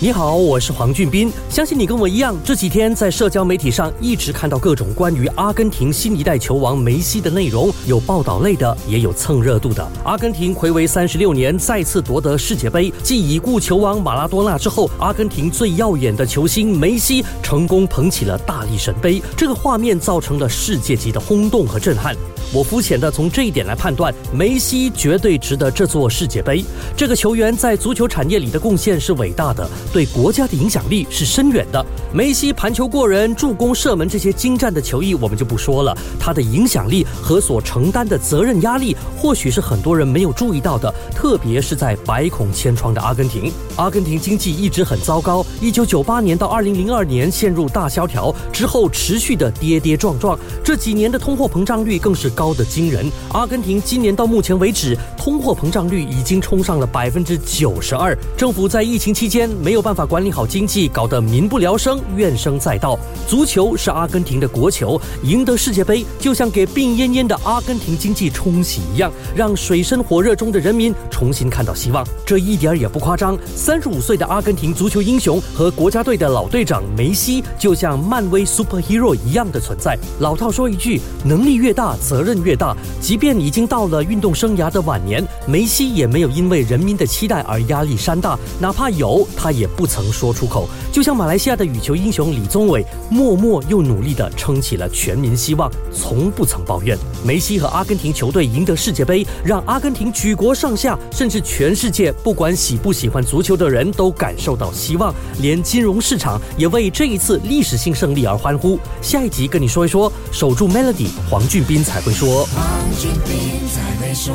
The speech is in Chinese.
你好，我是黄俊斌。相信你跟我一样，这几天在社交媒体上一直看到各种关于阿根廷新一代球王梅西的内容，有报道类的，也有蹭热度的。阿根廷暌违三十六年再次夺得世界杯，继已故球王马拉多纳之后，阿根廷最耀眼的球星梅西成功捧起了大力神杯，这个画面造成了世界级的轰动和震撼。我肤浅的从这一点来判断，梅西绝对值得这座世界杯。这个球员在足球产业里的贡献是伟大的，对国家的影响力是深远的。梅西盘球过人、助攻、射门这些精湛的球艺我们就不说了，他的影响力和所承担的责任压力，或许是很多人没有注意到的。特别是在百孔千疮的阿根廷，阿根廷经济一直很糟糕，一九九八年到二零零二年陷入大萧条之后，持续的跌跌撞撞，这几年的通货膨胀率更是。高的惊人，阿根廷今年到目前为止，通货膨胀率已经冲上了百分之九十二。政府在疫情期间没有办法管理好经济，搞得民不聊生，怨声载道。足球是阿根廷的国球，赢得世界杯就像给病恹恹的阿根廷经济冲洗一样，让水深火热中的人民重新看到希望。这一点也不夸张。三十五岁的阿根廷足球英雄和国家队的老队长梅西，就像漫威 superhero 一样的存在。老套说一句，能力越大，责。任越大，即便已经到了运动生涯的晚年，梅西也没有因为人民的期待而压力山大，哪怕有，他也不曾说出口。就像马来西亚的羽球英雄李宗伟，默默又努力地撑起了全民希望，从不曾抱怨。梅西和阿根廷球队赢得世界杯，让阿根廷举国上下，甚至全世界，不管喜不喜欢足球的人都感受到希望，连金融市场也为这一次历史性胜利而欢呼。下一集跟你说一说，守住 Melody，黄俊斌才会。说，黄俊斌才会说